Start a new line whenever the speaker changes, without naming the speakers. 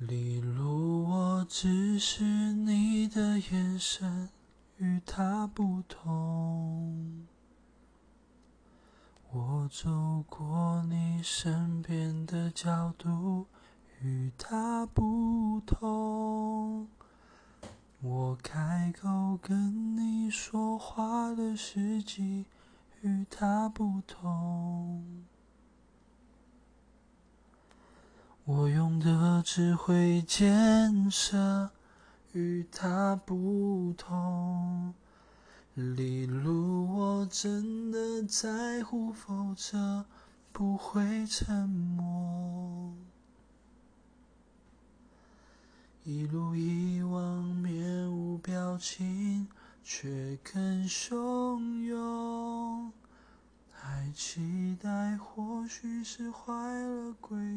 例如，我只是你的眼神与他不同，我走过你身边的角度与他不同，我开口跟你说话的时机与他不同。我用的智慧建设与他不同，例如我真的在乎，否则不会沉默。一如以往面无表情，却更汹涌，还期待或许是坏了规